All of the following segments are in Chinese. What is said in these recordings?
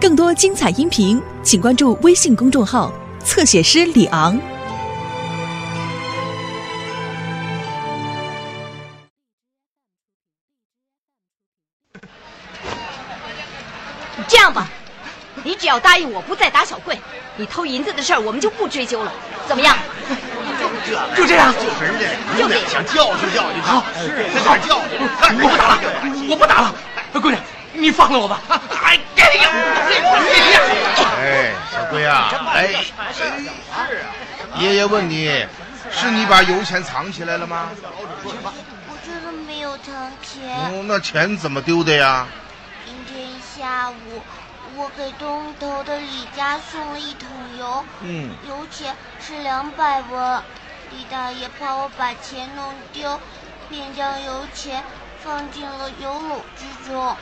更多精彩音频，请关注微信公众号“侧写师李昂”。这样吧，你只要答应我不再打小贵，你偷银子的事儿我们就不追究了，怎么样？就这样，就是的，就这样。想教训教训他，好是。在这教训，我不打了，我不打了，姑娘，你放了我吧。哎，小龟啊，哎，是啊，爷爷问你，是你把油钱藏起来了吗？我真的没有藏钱。哦，那钱怎么丢的呀？今天下午，我给东头的李家送了一桶油，嗯，油钱是两百文。李大爷怕我把钱弄丢，便将油钱放进了油篓之中。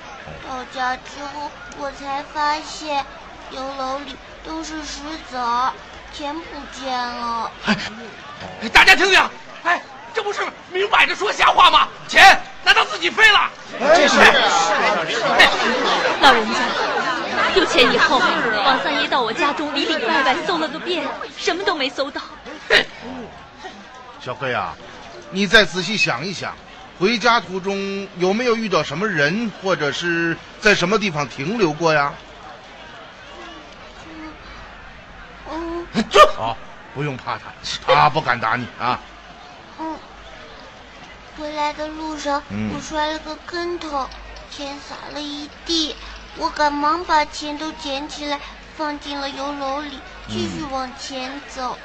到家之后，我才发现油篓里都是石子儿，钱不见了。哎，大家听听，哎，这不是明摆着说瞎话吗？钱难道自己飞了？这是老人家，有钱以后，王三爷到我家中里里外外搜了个遍，什么都没搜到。小黑啊，你再仔细想一想，回家途中有没有遇到什么人，或者是在什么地方停留过呀？嗯好，不用怕他，他 不敢打你啊。嗯，回来的路上嗯我摔了个跟头，钱洒了一地，我赶忙把钱都捡起来放进了油篓里，继续往前走。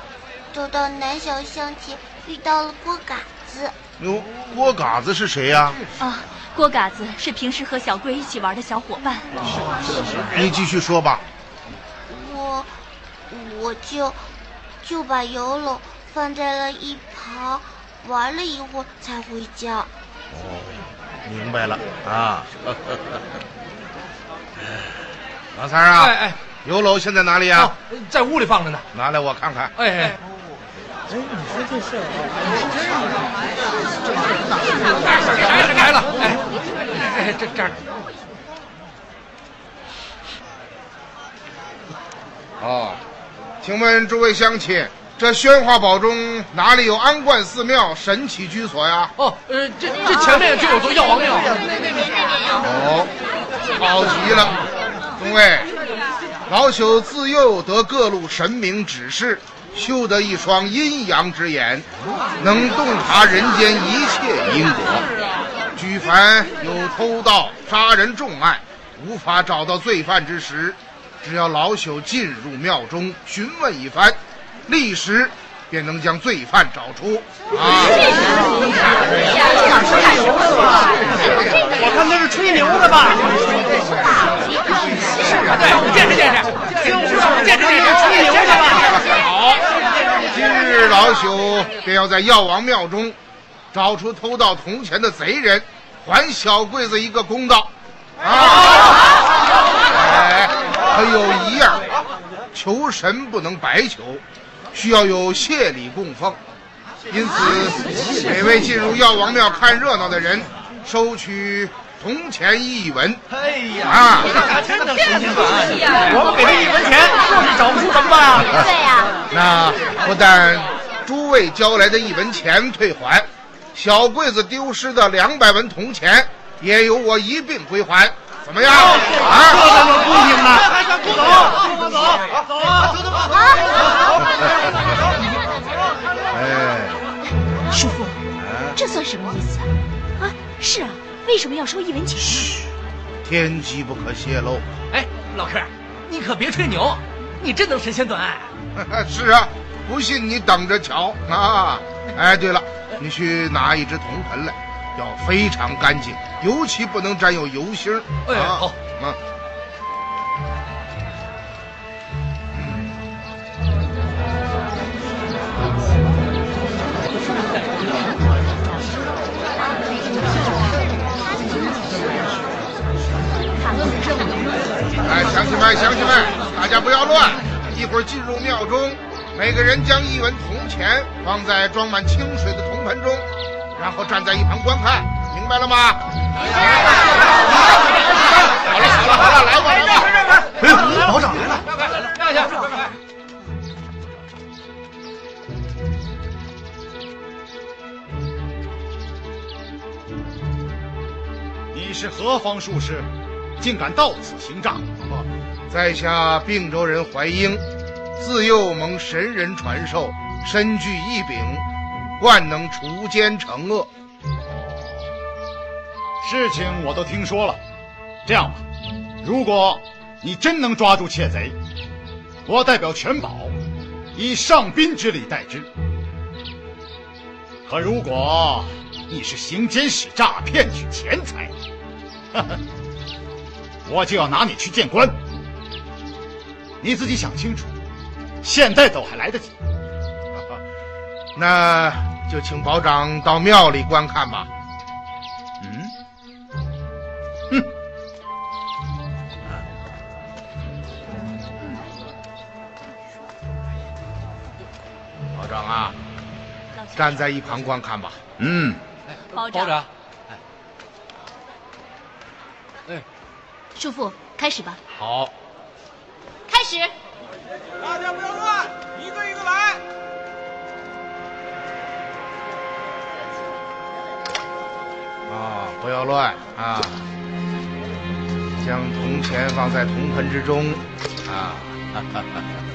走到南小巷前，遇到了郭嘎子。哟，郭嘎子是谁呀？啊，郭嘎子是平时和小龟一起玩的小伙伴。你继续说吧。我我就就把油篓放在了一旁，玩了一会儿才回家。哦，明白了啊。老三啊，哎哎，油篓现在哪里呀、啊，在屋里放着呢。拿来我看看。哎哎，哎，你说这开了，哎，哎，这这儿，哦，请问诸位乡亲，这宣化堡中哪里有安观寺庙、神奇居所呀？哦，呃，这这前面就有座药王庙。哦，好极了，众位，老朽自幼得各路神明指示，修得一双阴阳之眼，能洞察人间一切因果。举凡有偷盗、杀人重案，无法找到罪犯之时，只要老朽进入庙中询问一番，立时便能将罪犯找出。啊！我看他是吹牛的吧？是啊对，见识见识，今日老朽便要在药王庙中找出偷盗铜钱的贼人，还小桂子一个公道。啊！哎，可有一样，求神不能白求，需要有谢礼供奉。因此，每位进入药王庙看热闹的人，收取铜钱一文。哎呀，我们给他一文钱，就是找不出怎么办啊？对呀、那不但诸位交来的一文钱退还，小桂子丢失的两百文铜钱也由我一并归还，怎么样？这啊！才叫公平呢！走，走，走啊！走哎，师傅，这算什么意思啊？啊，是啊，为什么要收一文钱呢？天机不可泄露。哎，老客，你可别吹牛，你真能神仙断案。是啊，不信你等着瞧啊！哎，对了，你去拿一只铜盆来，要非常干净，尤其不能沾有油星儿。哎啊好啊。亲们，乡亲们，大家不要乱，一会儿进入庙中，每个人将一文铜钱放在装满清水的铜盆中，然后站在一旁观看，明白了吗？好了好了好了，来吧来吧，哎，老长来了，来来开，你是何方术士，竟敢到此行诈？在下并州人怀英，自幼蒙神人传授，身具异禀，万能除奸惩恶。事情我都听说了，这样吧，如果你真能抓住窃贼，我代表全保以上宾之礼待之。可如果你是行奸使诈、骗取钱财，我就要拿你去见官。你自己想清楚，现在走还来得及。那就请保长到庙里观看吧。嗯，哼。保长啊，站在一旁观看吧。嗯，保长，保长，叔父，开始吧。好，开大家不要乱，一个一个来。啊，不要乱啊！将铜钱放在铜盆之中啊！哈哈哈哈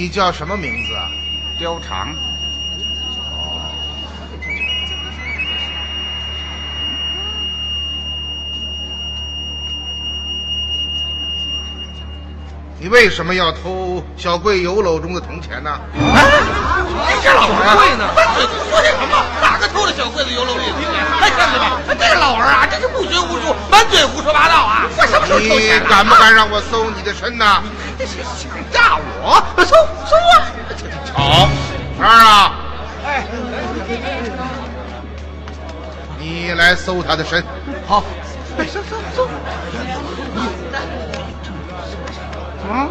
你叫什么名字啊？貂蝉。你为什么要偷小贵油篓中的铜钱呢？哎，这老儿贵呢，说些什么？哪个偷了小贵的油篓里的钱？哎，看见吧，这老儿啊，真是不学无术，满嘴胡说八道啊！我什么时候偷你？敢不敢让我搜你的身呢？这是想诈我？搜搜啊！好，二啊，哎，你来搜他的身。好，哎，搜搜搜。啊，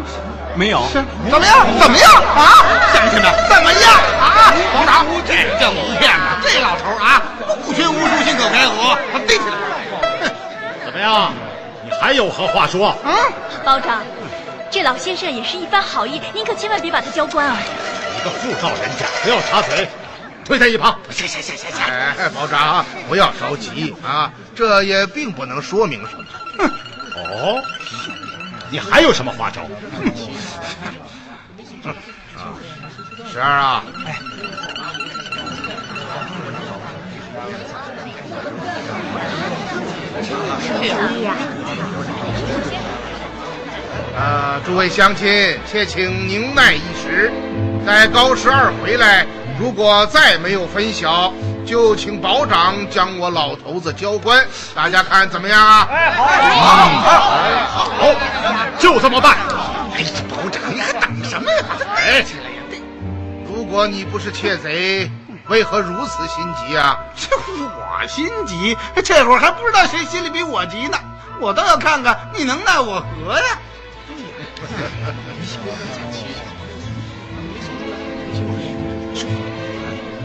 没有。怎么样？怎么样啊？乡亲们，怎么样啊？保长，这叫蒙骗呢！这老头啊，不学无术，信口开河，他逮起来。怎么样？你还有何话说？嗯，包长，这老先生也是一番好意，您可千万别把他交官啊！一个妇道人家，不要插嘴，推在一旁。行行行行行，哎，保长，不要着急啊，这也并不能说明什么。哦，你还有什么花招？十二啊，呃，诸位乡亲，且请宁耐一时，待高十二回来，如果再没有分晓，就请保长将我老头子交官。大家看怎么样啊？好，好，好就这么办。哎，呀保长，你还等什么呀？哎，如果你不是窃贼，为何如此心急啊？这我心急，这会儿还不知道谁心里比我急呢。我倒要看看你能奈我何呀！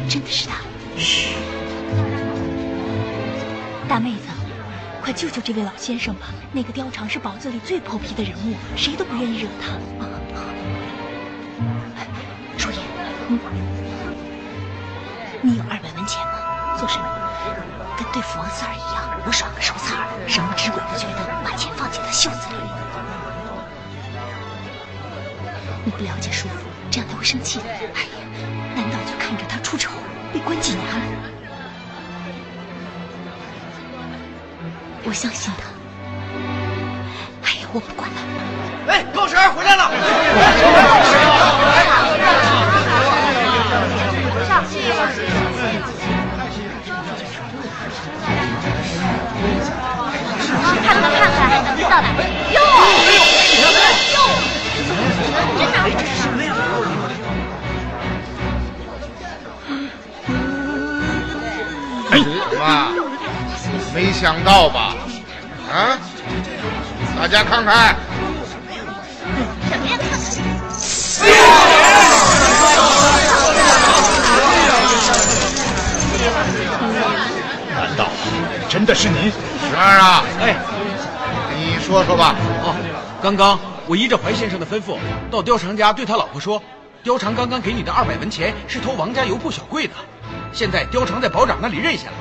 真的是他。嘘，大妹子，快救救这位老先生吧！那个貂蝉是堡子里最泼皮的人物，谁都不愿意惹他。朱颜，嗯，你有二百文钱吗？做什么？跟对付王四儿一样，我耍个手残儿，神不知鬼不觉的把钱放进他袖子里。你不了解叔父，这样他会生气的。哎呀，难道就看着他出丑，被关几年了？我相信他。哎呀，我不管了。哎，高婶回来了。看看看看，到哪？哟，哟，真的？这是什么呀？哎，妈，没想到吧？啊，大家看看。什么呀？看看。难道真的是你？十二啊，哎，你说说吧。哦，刚刚我依着怀先生的吩咐，到貂蝉家对他老婆说，貂蝉刚刚给你的二百文钱是偷王家油布小柜的，现在貂蝉在保长那里认下了，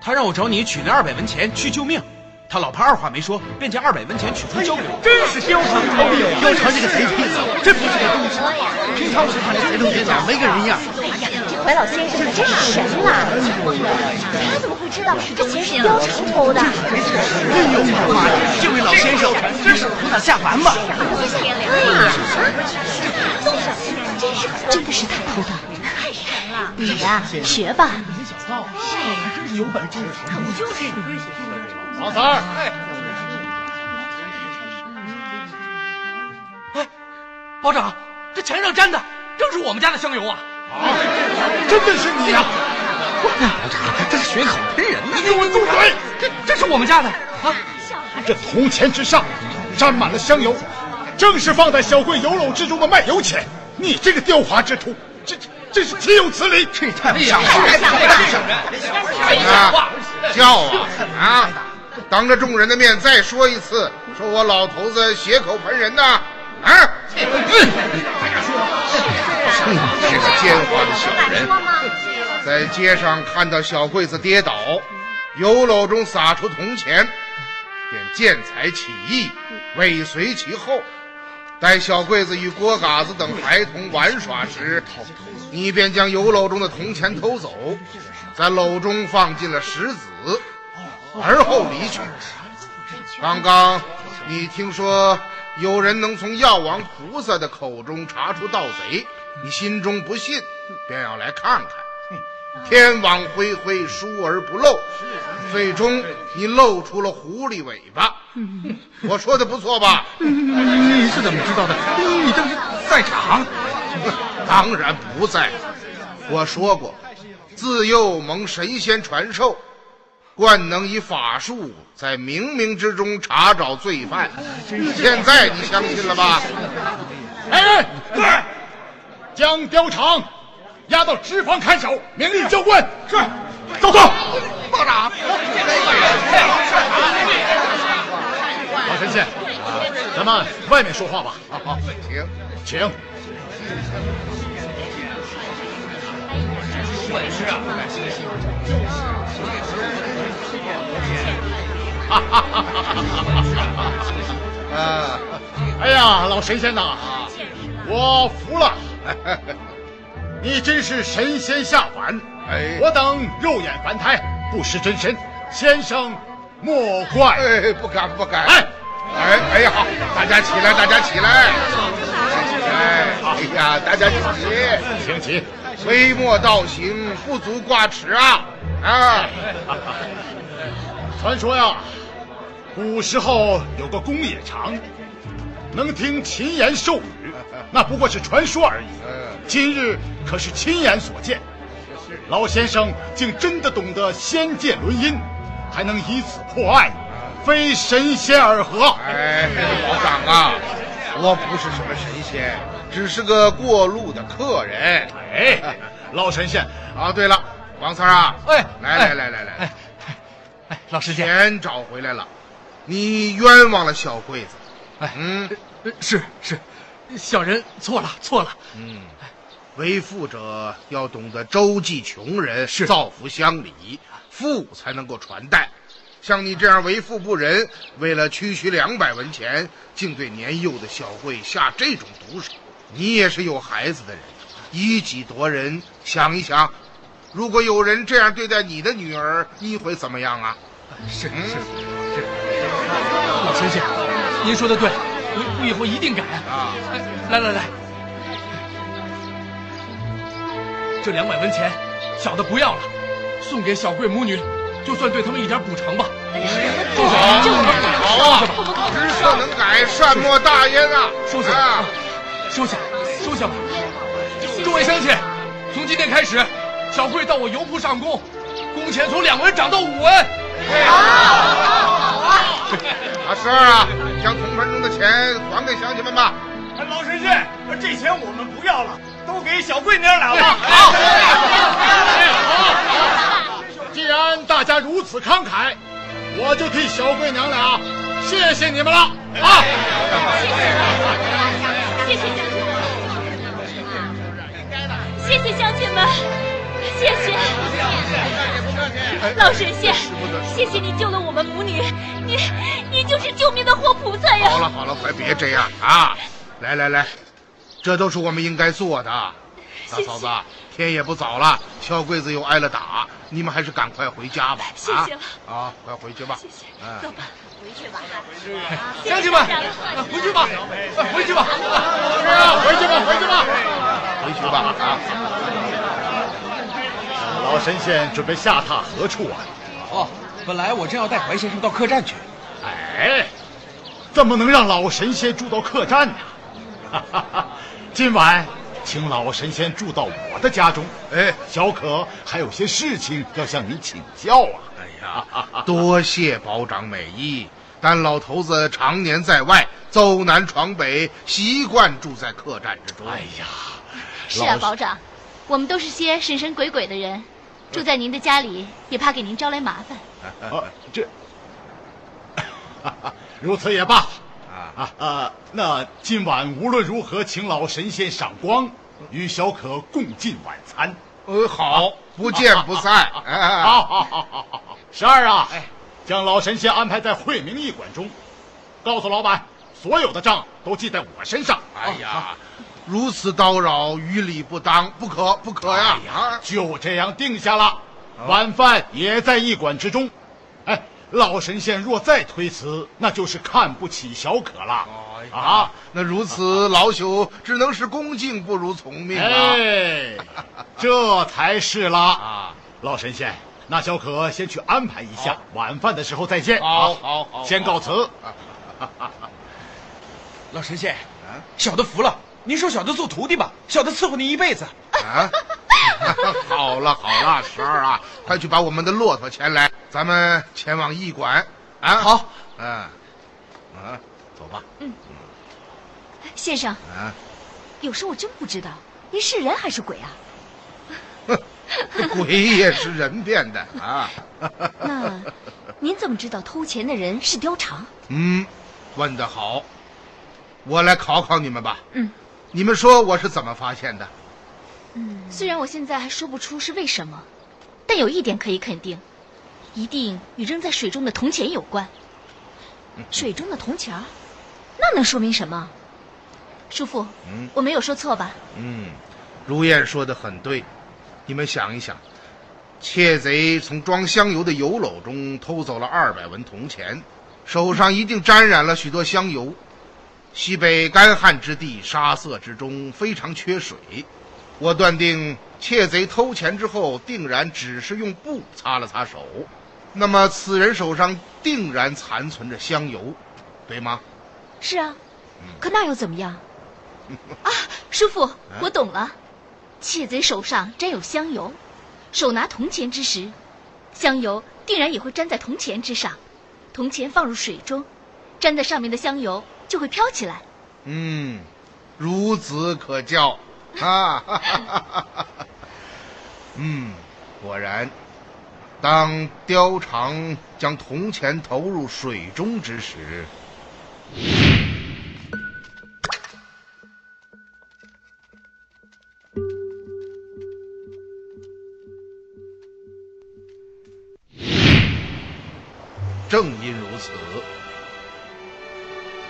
他让我找你取那二百文钱去救命。他老婆二话没说，便将二百文钱取出交给我。真是貂长聪明，貂长这个贼皮子，真不是个东西。平常时看这财头贼脑没个人样。哎呀，这怀老先生可真是神呐！他怎么会知道这钱是貂蝉偷的？哎呦妈呀！这位老先生真是菩萨下凡吧？啊！真是真的是他偷的，太神了！你呀，学吧。是有本事，可不就是？王三儿，哎，哎保长，这墙上粘的正是我们家的香油啊！啊，真的是你呀！保长，这是血口喷人呢！你给我住嘴！这这是我们家的啊！这铜钱之上沾满了香油，正是放在小柜油篓之中的卖油钱。你这个雕花之徒，这这是岂有此理！这太不像话了！哎呀，叫啊啊！当着众人的面再说一次，说我老头子血口喷人呐！啊！这个奸猾的小人，在街上看到小桂子跌倒，油篓中撒出铜钱，便见财起意，尾随其后。待小桂子与郭嘎子等孩童玩耍时，你便将油篓中的铜钱偷走，在篓中放进了石子。而后离去。刚刚你听说有人能从药王菩萨的口中查出盗贼，你心中不信，便要来看看。天网恢恢，疏而不漏。最终你露出了狐狸尾巴。我说的不错吧？你是怎么知道的？你当时在场？当然不在。我说过，自幼蒙神仙传授。惯能以法术在冥冥之中查找罪犯，现在你相信了吧？哎，对，将貂蝉押到纸坊看守，明令交官。是，走走。报长，老神仙，咱们外面说话吧。好好，请请。是啊。哈哈哈哈哈！啊，哎呀，老神仙呐，我服了，你真是神仙下凡。哎，我等肉眼凡胎，不识真身，先生莫怪。哎，不敢不敢。哎，哎哎呀，好，大家起来，大家起来。哎，哎呀，大家请起，请起。微末道行，不足挂齿啊！啊，传说呀。古时候有个公冶长，能听琴言兽语，那不过是传说而已。今日可是亲眼所见，老先生竟真的懂得仙界轮音，还能以此破案，非神仙尔何？哎，老长啊，我不是什么神仙，只是个过路的客人。哎，老神仙啊，对了，王三啊，哎，来来来来来，哎，哎，老神仙，钱找回来了。你冤枉了小桂子，哎，嗯，是是，小人错了错了，嗯，为富者要懂得周济穷人，是造福乡里，富才能够传代。像你这样为富不仁，为了区区两百文钱，竟对年幼的小桂下这种毒手，你也是有孩子的人，以己夺人，想一想，如果有人这样对待你的女儿，你会怎么样啊？是是是。老神仙，您说的对，我我以后一定改啊！来来来，这两百文钱，小的不要了，送给小贵母女，就算对他们一点补偿吧。好，好啊，知错能改，善莫大焉啊！收下，收下，收下吧。诸位乡亲，从今天开始，小贵到我油铺上工，工钱从两文涨到五文。好，好啊！啊，十二啊，将铜盆中的钱还给乡亲们吧。老神仙，这钱我们不要了，都给小贵娘俩吧。好，好，既然大家如此慷慨，我就替小贵娘俩谢谢你们了啊！谢谢乡亲们，谢谢乡亲们，谢谢。老神仙，谢谢你救了我们母女，你你就是救命的活菩萨呀！好了好了，快别这样啊！来来来，这都是我们应该做的。大嫂子，天也不早了，小桂子又挨了打，你们还是赶快回家吧。谢谢了啊，快回去吧。谢谢，走吧，回去吧。乡亲们，回去吧，回去吧。是啊，回去吧，回去吧，回去吧啊！老神仙准备下榻何处啊？哦，本来我正要带怀先生到客栈去。哎，怎么能让老神仙住到客栈呢？哈哈哈！今晚请老神仙住到我的家中。哎，小可还有些事情要向你请教啊。哎呀，多谢保长美意，但老头子常年在外，走南闯北，习惯住在客栈之中。哎呀，是啊，保长，我们都是些神神鬼鬼的人，住在您的家里也怕给您招来麻烦。啊，这，如此也罢。啊啊！那今晚无论如何，请老神仙赏光，与小可共进晚餐。呃，好，不见不散。好好好好好。十二啊，哎，将老神仙安排在惠明驿馆中，告诉老板，所有的账都记在我身上。哎呀，如此叨扰，于理不当，不可不可呀！啊，就这样定下了，晚饭也在驿馆之中。哎。老神仙若再推辞，那就是看不起小可了。啊，那如此老朽只能是恭敬不如从命了。哎，这才是啦。啊，老神仙，那小可先去安排一下，晚饭的时候再见。好，好，好，先告辞。老神仙，小的服了，您收小的做徒弟吧，小的伺候您一辈子。啊，好 了好了，十二啊，快去把我们的骆驼牵来。咱们前往驿馆，啊，好，嗯，啊，走吧。嗯，先生，啊，有时我真不知道您是人还是鬼啊？鬼也是人变的啊。那您怎么知道偷钱的人是貂蝉？嗯，问得好，我来考考你们吧。嗯，你们说我是怎么发现的？嗯，虽然我现在还说不出是为什么，但有一点可以肯定。一定与扔在水中的铜钱有关。水中的铜钱，那能说明什么？叔父，嗯，我没有说错吧？嗯，如燕说的很对。你们想一想，窃贼从装香油的油篓中偷走了二百文铜钱，手上一定沾染了许多香油。西北干旱之地，沙色之中非常缺水。我断定，窃贼偷钱之后，定然只是用布擦了擦手。那么，此人手上定然残存着香油，对吗？是啊，可那又怎么样？啊，师傅，我懂了。窃贼手上沾有香油，手拿铜钱之时，香油定然也会沾在铜钱之上。铜钱放入水中，沾在上面的香油就会飘起来。嗯，孺子可教 啊！嗯，果然。当貂蝉将铜钱投入水中之时，正因如此，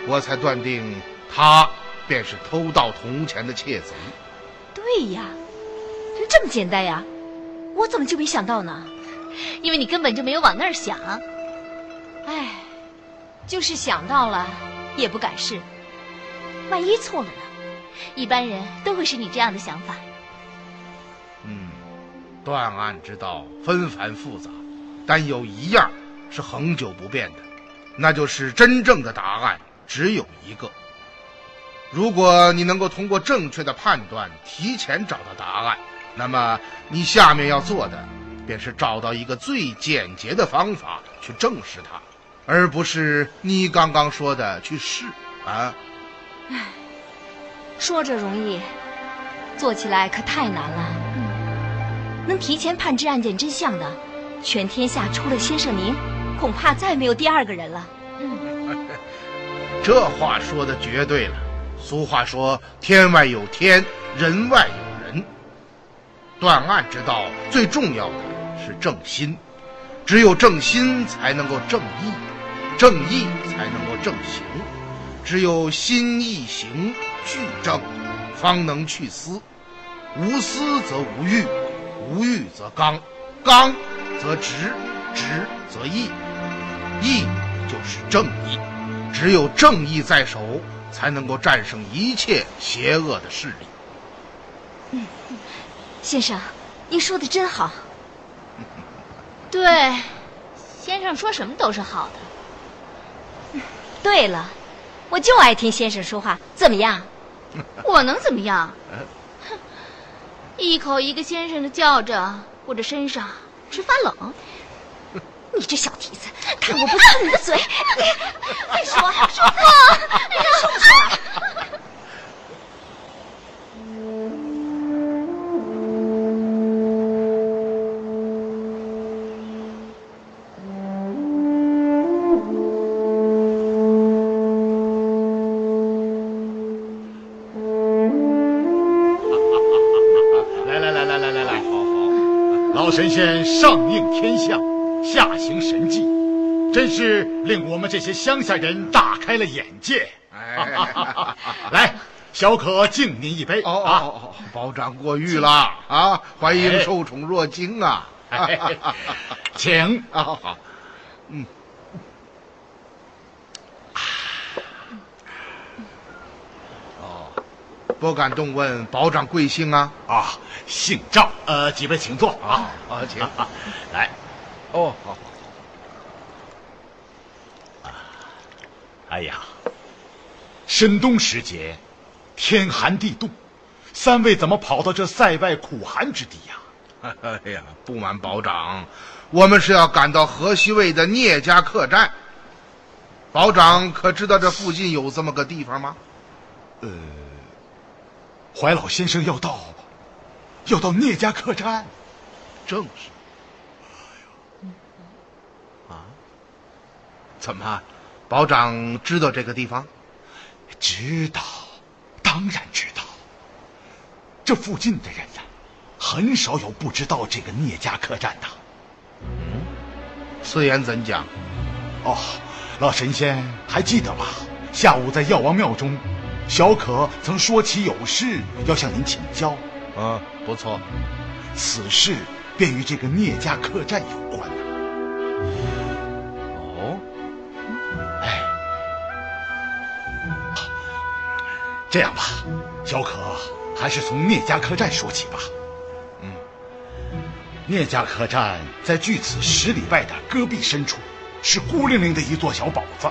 我才断定他便是偷盗铜钱的窃贼。对呀，就这么简单呀，我怎么就没想到呢？因为你根本就没有往那儿想，哎，就是想到了，也不敢试。万一错了呢？一般人都会是你这样的想法。嗯，断案之道纷繁复杂，但有一样是恒久不变的，那就是真正的答案只有一个。如果你能够通过正确的判断提前找到答案，那么你下面要做的便是找到一个最简洁的方法去证实它，而不是你刚刚说的去试啊。唉，说着容易，做起来可太难了。能提前判知案件真相的，全天下除了先生您，恐怕再没有第二个人了。这话说的绝对了。俗话说：“天外有天，人外有人。”断案之道最重要的是正心，只有正心才能够正义，正义才能够正行。只有心意行俱正，方能去私。无私则无欲，无欲则刚，刚则直，直则义，义就是正义。只有正义在手。才能够战胜一切邪恶的势力。嗯，先生，您说的真好。对，先生说什么都是好的。对了，我就爱听先生说话，怎么样？我能怎么样？哼，一口一个先生的叫着，我这身上直发冷。你这小蹄子，看我不呲你的嘴！快说，师傅，说不出 来。来来来来来来来，好好，老神仙上应天象。下行神迹，真是令我们这些乡下人大开了眼界。来，小可敬您一杯。哦哦哦，保长过誉了啊！欢迎受宠若惊啊！请啊，好，嗯，哦，不敢动问保长贵姓啊？啊，姓赵。呃，几位请坐啊。啊，请 来。哦，好，啊，哎呀，深冬时节，天寒地冻，三位怎么跑到这塞外苦寒之地呀？哎呀，不瞒保长，我们是要赶到河西卫的聂家客栈。保长可知道这附近有这么个地方吗？呃，怀老先生要到，要到聂家客栈，正是。怎么，保长知道这个地方？知道，当然知道。这附近的人呢，很少有不知道这个聂家客栈的。嗯，此言怎讲？哦，老神仙还记得吧？下午在药王庙中，小可曾说起有事要向您请教。嗯，不错。此事便与这个聂家客栈有这样吧，小可还是从聂家客栈说起吧。嗯，聂家客栈在距此十里外的戈壁深处，是孤零零的一座小堡子，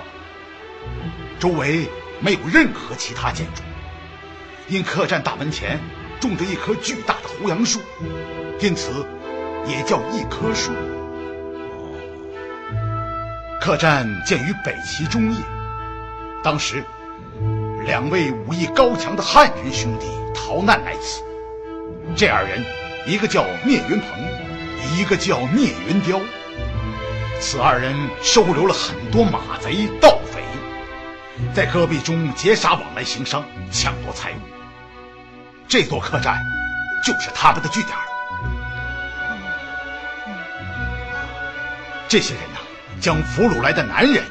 周围没有任何其他建筑。因客栈大门前种着一棵巨大的胡杨树，因此也叫一棵树。客栈建于北齐中叶，当时。两位武艺高强的汉人兄弟逃难来此，这二人，一个叫聂云鹏，一个叫聂云雕。此二人收留了很多马贼、盗匪，在戈壁中劫杀往来行商，抢夺财物。这座客栈就是他们的据点。这些人呐，将俘虏来的男人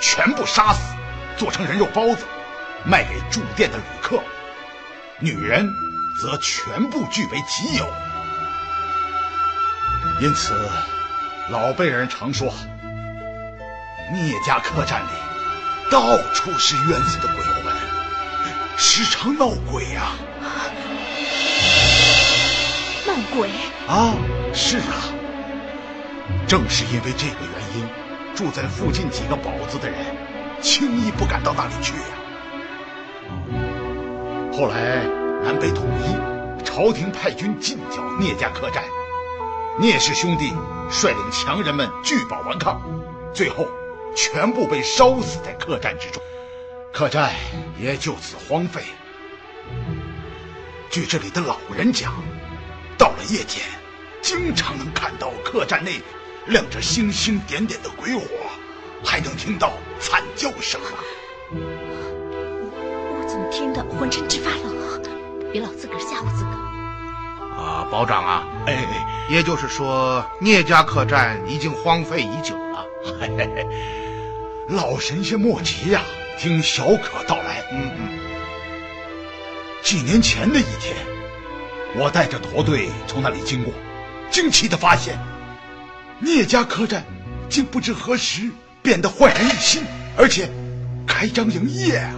全部杀死，做成人肉包子。卖给住店的旅客，女人则全部据为己有。因此，老辈人常说，聂家客栈里到处是冤死的鬼魂，时常闹鬼呀。闹鬼？啊，是啊。正是因为这个原因，住在附近几个堡子的人，轻易不敢到那里去呀。后来南北统一，朝廷派军进剿聂家客栈，聂氏兄弟率领强人们拒保顽抗，最后全部被烧死在客栈之中，客栈也就此荒废。据这里的老人讲，到了夜间，经常能看到客栈内亮着星星点点的鬼火，还能听到惨叫声啊！怎么听得浑身直发冷啊？别老自个吓唬自个。啊，保长啊，哎，也就是说聂家客栈已经荒废已久了。嘿嘿嘿，老神仙莫急呀，听小可道来。嗯嗯。几年前的一天，我带着驼队从那里经过，惊奇的发现，聂家客栈竟不知何时变得焕然一新，而且开张营业啊！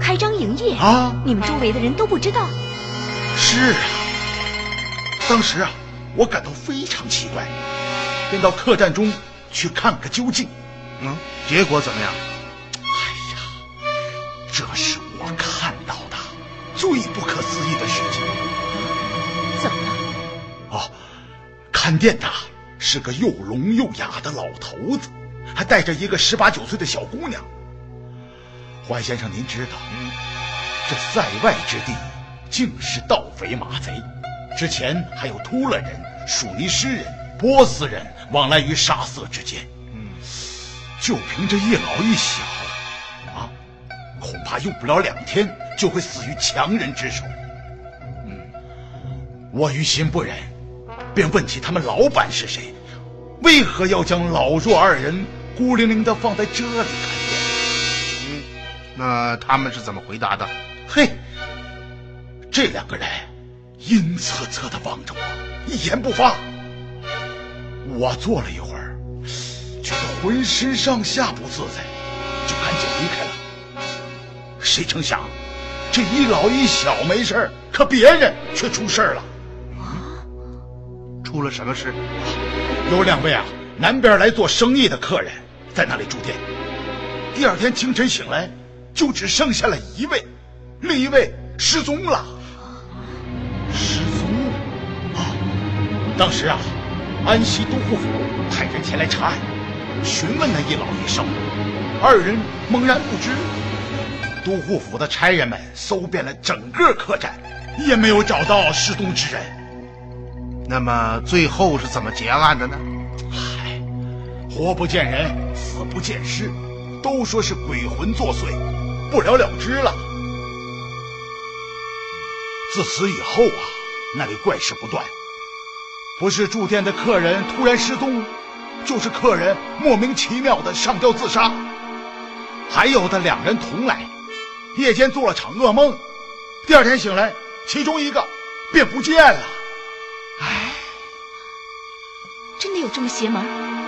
开张营业啊！你们周围的人都不知道？是啊，当时啊，我感到非常奇怪，便到客栈中去看个究竟。嗯，结果怎么样？哎呀这是我看到的最不可思议的事情。怎么了？哦，看店的是个又聋又哑的老头子，还带着一个十八九岁的小姑娘。怀先生，您知道，这塞外之地尽是盗匪马贼，之前还有突勒人、属尼诗人、波斯人往来于沙色之间。嗯，就凭这一老一小。啊恐怕用不了两天就会死于强人之手。嗯，我于心不忍，便问起他们老板是谁，为何要将老弱二人孤零零的放在这里看店？嗯，那他们是怎么回答的？嘿，这两个人阴恻恻的望着我，一言不发。我坐了一会儿，觉得浑身上下不自在，就赶紧离开了。谁成想，这一老一小没事可别人却出事了。啊，出了什么事？有两位啊，南边来做生意的客人在那里住店。第二天清晨醒来，就只剩下了一位，另一位失踪了。失踪了？啊！当时啊，安西都护府派人前来查案，询问那一老一少，二人懵然不知。都护府的差人们搜遍了整个客栈，也没有找到失踪之人。那么最后是怎么结案的呢？活不见人，死不见尸，都说是鬼魂作祟，不了了之了。自此以后啊，那里怪事不断，不是住店的客人突然失踪，就是客人莫名其妙的上吊自杀，还有的两人同来。夜间做了场噩梦，第二天醒来，其中一个便不见了。唉，真的有这么邪门？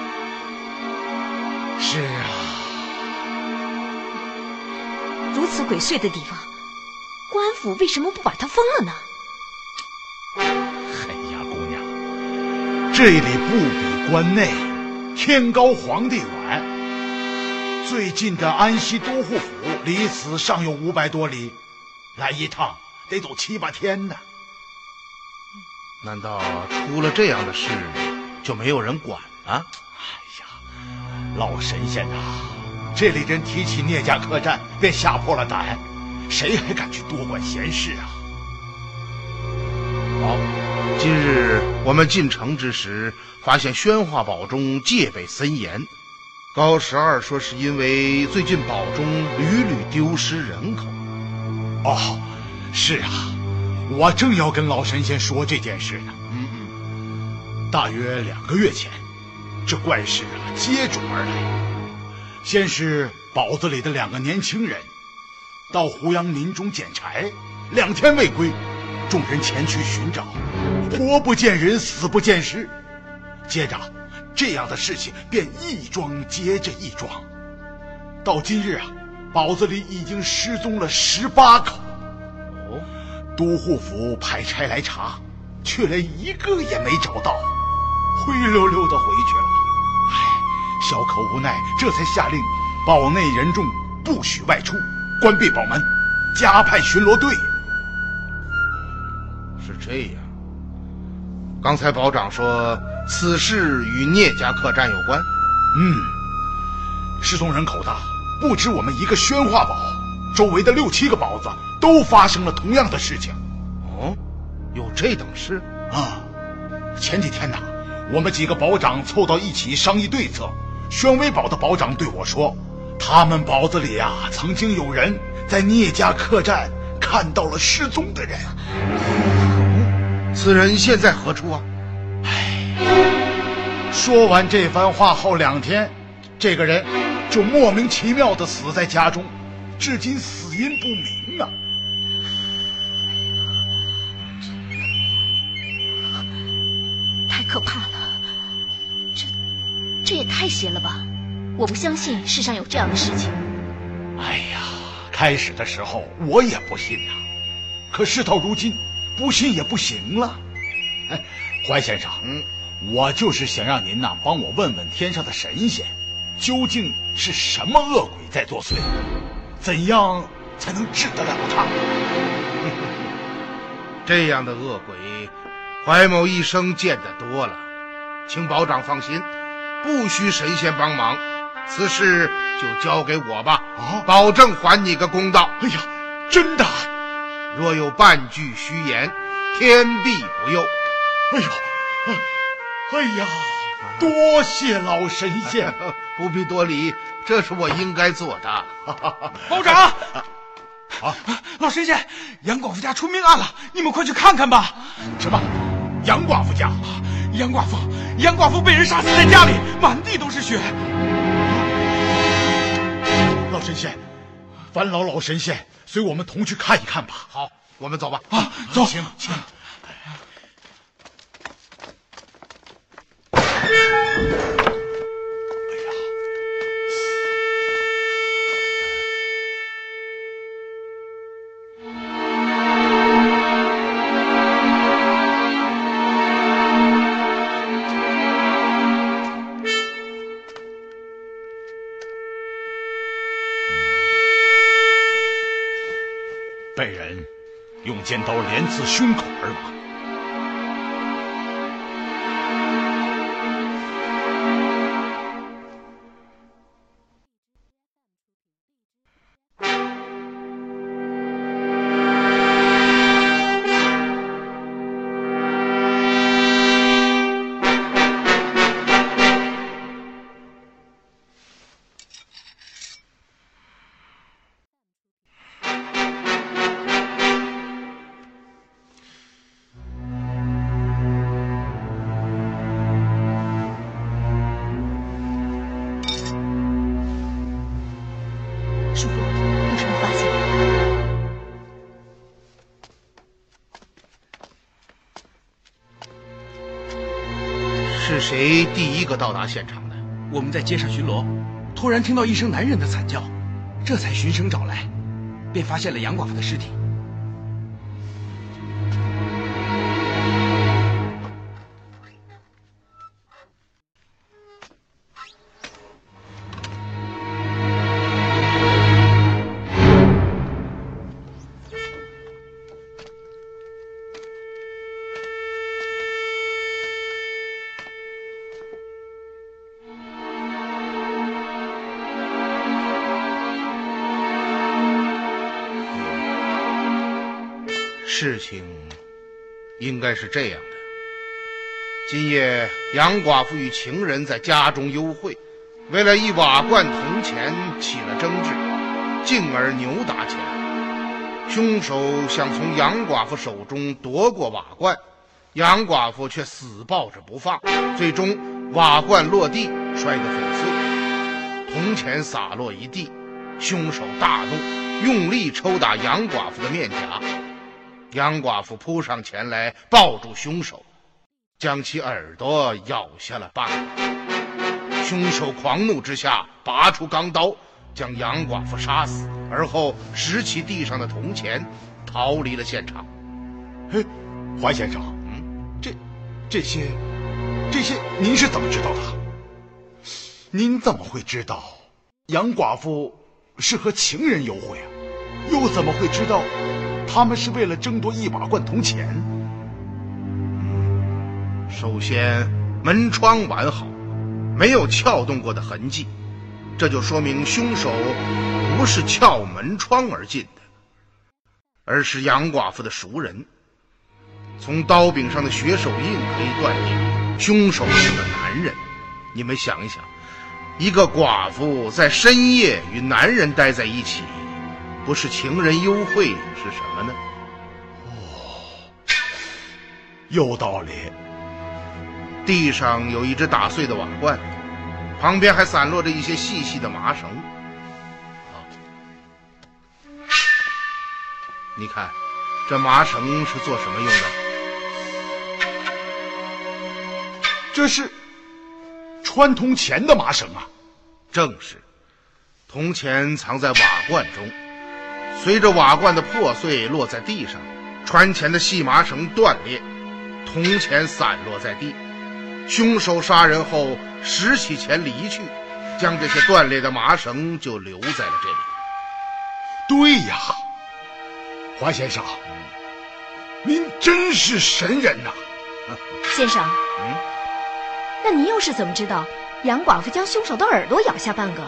是啊，如此鬼祟的地方，官府为什么不把它封了呢？哎呀，姑娘，这里不比关内，天高皇帝远。最近的安西都护府离此尚有五百多里，来一趟得走七八天呢。难道出了这样的事就没有人管了？老神仙呐，这里人提起聂家客栈便吓破了胆，谁还敢去多管闲事啊？好，今日我们进城之时，发现宣化堡中戒备森严。高十二说：“是因为最近堡中屡屡丢失人口。”哦，是啊，我正要跟老神仙说这件事呢。嗯嗯，大约两个月前，这怪事啊接踵而来。先是堡子里的两个年轻人到胡杨林中捡柴，两天未归，众人前去寻找，活不见人，死不见尸。接着，这样的事情便一桩接着一桩。到今日啊，堡子里已经失踪了十八口。哦，都护府派差来查，却连一个也没找到，灰溜溜的回去了。唉，小可无奈，这才下令，堡内人众不许外出，关闭堡门，加派巡逻队。是这样。刚才保长说此事与聂家客栈有关。嗯，失踪人口大，不止我们一个宣化堡，周围的六七个堡子都发生了同样的事情。哦，有这等事啊！前几天呐，我们几个保长凑到一起商议对策。宣威堡的保长对我说，他们堡子里啊，曾经有人在聂家客栈看到了失踪的人。此人现在何处啊？唉，说完这番话后两天，这个人就莫名其妙的死在家中，至今死因不明太邪了吧！我不相信世上有这样的事情。哎呀，开始的时候我也不信呐，可事到如今，不信也不行了。哎，怀先生，嗯，我就是想让您呐帮我问问天上的神仙，究竟是什么恶鬼在作祟，怎样才能治得了他？这样的恶鬼，怀某一生见得多了，请保长放心，不需神仙帮忙，此事就交给我吧，啊，保证还你个公道。哎呀，真的，若有半句虚言，天必不佑。哎呦，哎呀，多谢老神仙，不必多礼，这是我应该做的。包拯，啊，老神仙，杨寡妇家出命案了，你们快去看看吧。什么？杨寡妇家？杨寡妇，杨寡妇被人杀死在家里，满地都是血。老神仙，烦劳老神仙，随我们同去看一看吧。好，我们走吧。啊，走，请请。刺胸口。是谁第一个到达现场的？我们在街上巡逻，突然听到一声男人的惨叫，这才循声找来，便发现了杨寡妇的尸体。情应该是这样的：今夜杨寡妇与情人在家中幽会，为了一瓦罐铜钱起了争执，进而扭打起来。凶手想从杨寡妇手中夺过瓦罐，杨寡妇却死抱着不放，最终瓦罐落地摔得粉碎，铜钱洒落一地。凶手大怒，用力抽打杨寡妇的面颊。杨寡妇扑上前来，抱住凶手，将其耳朵咬下了半个。凶手狂怒之下，拔出钢刀，将杨寡妇杀死，而后拾起地上的铜钱，逃离了现场。嘿，怀先生，嗯，这这些这些您是怎么知道的？您怎么会知道杨寡妇是和情人幽会啊？又怎么会知道他们是为了争夺一把罐铜钱？首先，门窗完好，没有撬动过的痕迹，这就说明凶手不是撬门窗而进的，而是杨寡妇的熟人。从刀柄上的血手印可以断定，凶手是个男人。你们想一想，一个寡妇在深夜与男人待在一起，不是情人幽会是什么呢？哦，有道理。地上有一只打碎的瓦罐，旁边还散落着一些细细的麻绳。啊，你看，这麻绳是做什么用的？这是穿铜钱的麻绳啊！正是，铜钱藏在瓦罐中，随着瓦罐的破碎落在地上，船前的细麻绳断裂，铜钱散落在地。凶手杀人后拾起钱离去，将这些断裂的麻绳就留在了这里。对呀，华先生，您真是神人呐！先生，嗯，那您又是怎么知道杨寡妇将凶手的耳朵咬下半个？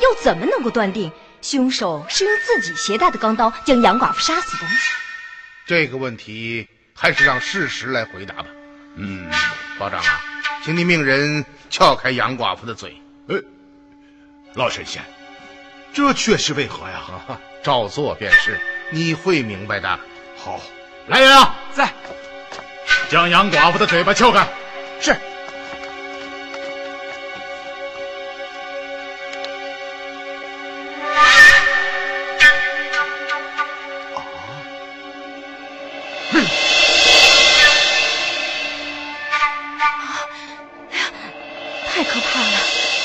又怎么能够断定凶手是用自己携带的钢刀将杨寡妇杀死的？这个问题还是让事实来回答吧。嗯，保长啊。请你命人撬开杨寡妇的嘴。呃，老神仙，这却是为何呀？照做便是，你会明白的。好，来人啊，在，将杨寡妇的嘴巴撬开。不怕了，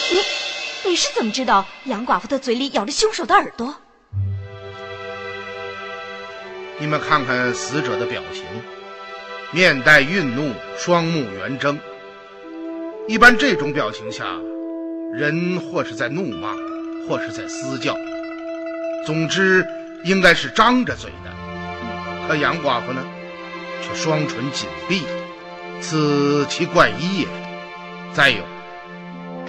你你是。怎么知道杨寡妇的嘴里咬着凶手的耳朵？你们看看死者的表情，面带愠怒，双目圆睁。一般这种表情下，人或是在怒骂，或是在嘶叫，总之应该是张着嘴的。可杨寡妇呢，却双唇紧闭，此其怪异也。再有。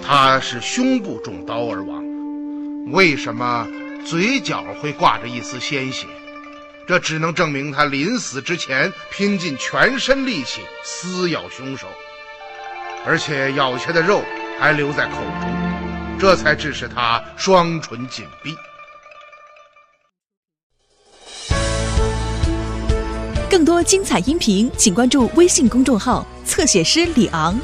他是胸部中刀而亡，为什么嘴角会挂着一丝鲜血？这只能证明他临死之前拼尽全身力气撕咬凶手，而且咬下的肉还留在口中，这才致使他双唇紧闭。更多精彩音频，请关注微信公众号“侧写师李昂”。